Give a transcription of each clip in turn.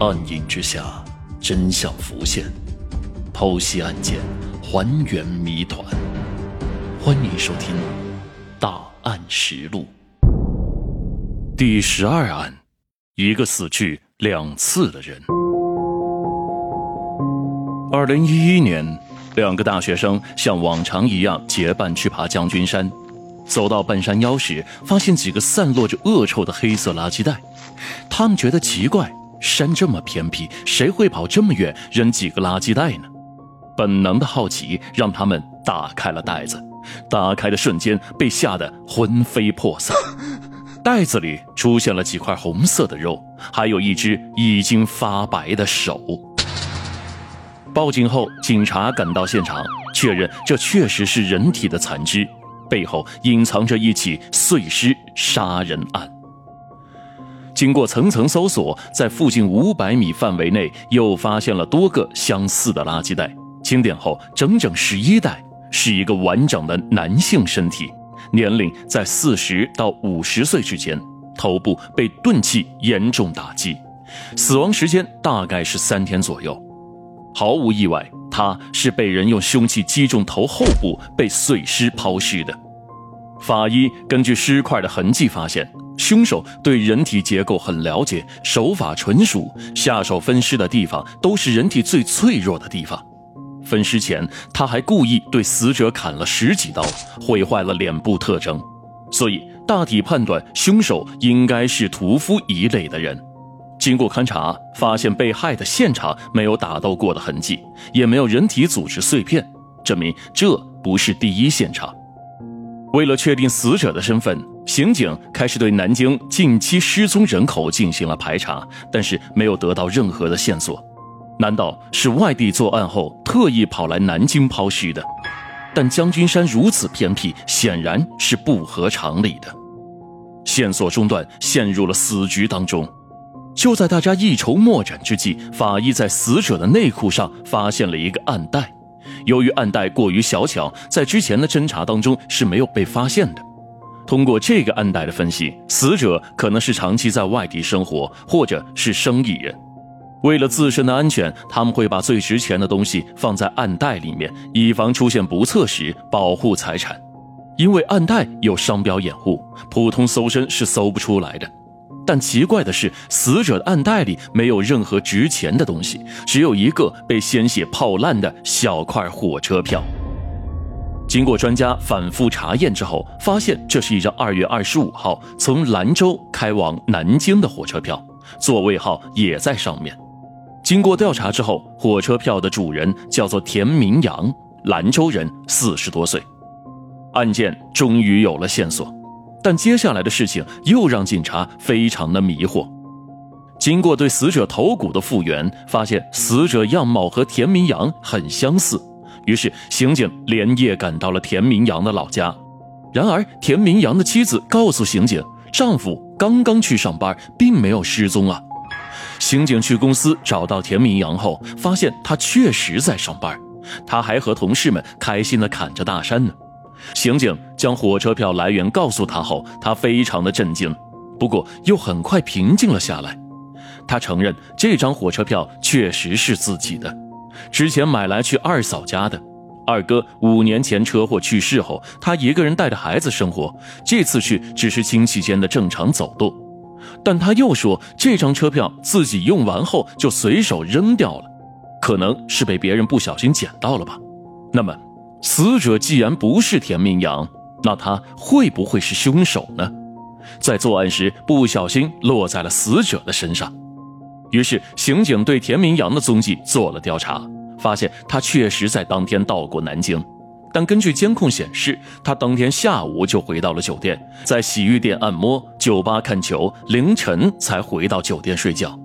暗影之下，真相浮现，剖析案件，还原谜团。欢迎收听《大案实录》第十二案：一个死去两次的人。二零一一年，两个大学生像往常一样结伴去爬将军山，走到半山腰时，发现几个散落着恶臭的黑色垃圾袋，他们觉得奇怪。山这么偏僻，谁会跑这么远扔几个垃圾袋呢？本能的好奇让他们打开了袋子，打开的瞬间被吓得魂飞魄散。袋子里出现了几块红色的肉，还有一只已经发白的手。报警后，警察赶到现场，确认这确实是人体的残肢，背后隐藏着一起碎尸杀人案。经过层层搜索，在附近五百米范围内又发现了多个相似的垃圾袋。清点后，整整十一袋，是一个完整的男性身体，年龄在四十到五十岁之间，头部被钝器严重打击，死亡时间大概是三天左右。毫无意外，他是被人用凶器击中头后部，被碎尸抛尸的。法医根据尸块的痕迹发现。凶手对人体结构很了解，手法纯熟，下手分尸的地方都是人体最脆弱的地方。分尸前，他还故意对死者砍了十几刀，毁坏了脸部特征，所以大体判断凶手应该是屠夫一类的人。经过勘查，发现被害的现场没有打斗过的痕迹，也没有人体组织碎片，证明这不是第一现场。为了确定死者的身份。刑警开始对南京近期失踪人口进行了排查，但是没有得到任何的线索。难道是外地作案后特意跑来南京抛尸的？但将军山如此偏僻，显然是不合常理的。线索中断，陷入了死局当中。就在大家一筹莫展之际，法医在死者的内裤上发现了一个暗袋。由于暗袋过于小巧，在之前的侦查当中是没有被发现的。通过这个暗袋的分析，死者可能是长期在外地生活，或者是生意人。为了自身的安全，他们会把最值钱的东西放在暗袋里面，以防出现不测时保护财产。因为暗袋有商标掩护，普通搜身是搜不出来的。但奇怪的是，死者的暗袋里没有任何值钱的东西，只有一个被鲜血泡烂的小块火车票。经过专家反复查验之后，发现这是一张二月二十五号从兰州开往南京的火车票，座位号也在上面。经过调查之后，火车票的主人叫做田明阳，兰州人，四十多岁。案件终于有了线索，但接下来的事情又让警察非常的迷惑。经过对死者头骨的复原，发现死者样貌和田明阳很相似。于是，刑警连夜赶到了田明阳的老家。然而，田明阳的妻子告诉刑警，丈夫刚刚去上班，并没有失踪啊。刑警去公司找到田明阳后，发现他确实在上班，他还和同事们开心地侃着大山呢。刑警将火车票来源告诉他后，他非常的震惊，不过又很快平静了下来。他承认这张火车票确实是自己的。之前买来去二嫂家的，二哥五年前车祸去世后，他一个人带着孩子生活。这次去只是亲戚间的正常走动，但他又说这张车票自己用完后就随手扔掉了，可能是被别人不小心捡到了吧。那么，死者既然不是田明阳，那他会不会是凶手呢？在作案时不小心落在了死者的身上。于是，刑警对田明阳的踪迹做了调查，发现他确实在当天到过南京，但根据监控显示，他当天下午就回到了酒店，在洗浴店按摩、酒吧看球，凌晨才回到酒店睡觉。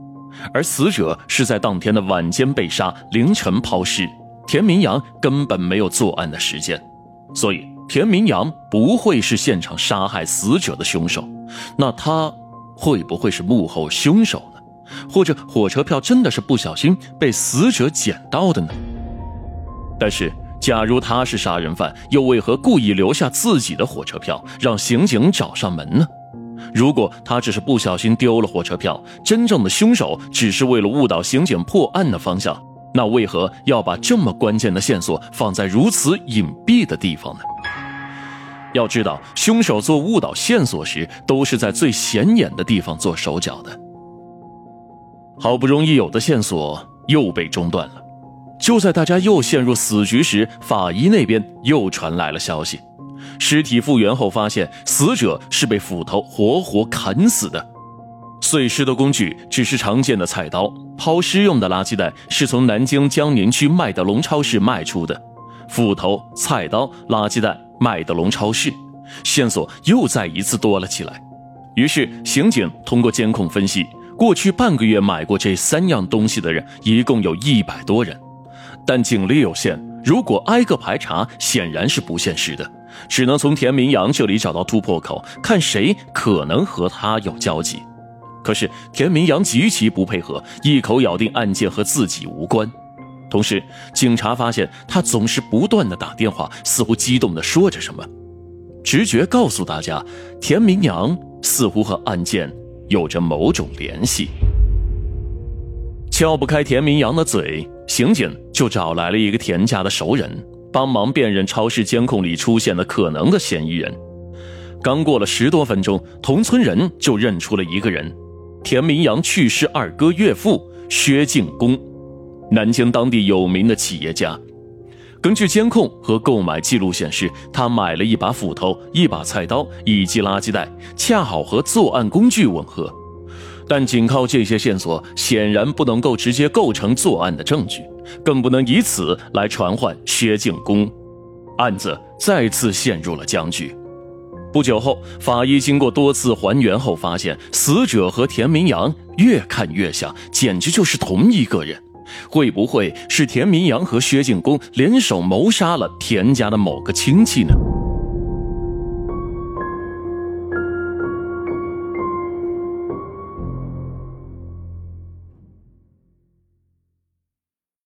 而死者是在当天的晚间被杀，凌晨抛尸，田明阳根本没有作案的时间，所以田明阳不会是现场杀害死者的凶手。那他会不会是幕后凶手？或者火车票真的是不小心被死者捡到的呢？但是，假如他是杀人犯，又为何故意留下自己的火车票，让刑警找上门呢？如果他只是不小心丢了火车票，真正的凶手只是为了误导刑警破案的方向，那为何要把这么关键的线索放在如此隐蔽的地方呢？要知道，凶手做误导线索时，都是在最显眼的地方做手脚的。好不容易有的线索又被中断了，就在大家又陷入死局时，法医那边又传来了消息。尸体复原后发现，死者是被斧头活活砍死的。碎尸的工具只是常见的菜刀，抛尸用的垃圾袋是从南京江宁区麦德龙超市卖出的。斧头、菜刀、垃圾袋、麦德龙超市，线索又再一次多了起来。于是，刑警通过监控分析，过去半个月买过这三样东西的人一共有一百多人。但警力有限，如果挨个排查，显然是不现实的。只能从田明阳这里找到突破口，看谁可能和他有交集。可是田明阳极其不配合，一口咬定案件和自己无关。同时，警察发现他总是不断的打电话，似乎激动的说着什么。直觉告诉大家，田明阳似乎和案件有着某种联系。撬不开田明阳的嘴，刑警就找来了一个田家的熟人。帮忙辨认超市监控里出现的可能的嫌疑人。刚过了十多分钟，同村人就认出了一个人：田明阳去世二哥岳父薛敬公，南京当地有名的企业家。根据监控和购买记录显示，他买了一把斧头、一把菜刀以及垃圾袋，恰好和作案工具吻合。但仅靠这些线索，显然不能够直接构成作案的证据。更不能以此来传唤薛敬公，案子再次陷入了僵局。不久后，法医经过多次还原后发现，死者和田明阳越看越像，简直就是同一个人。会不会是田明阳和薛敬公联手谋杀了田家的某个亲戚呢？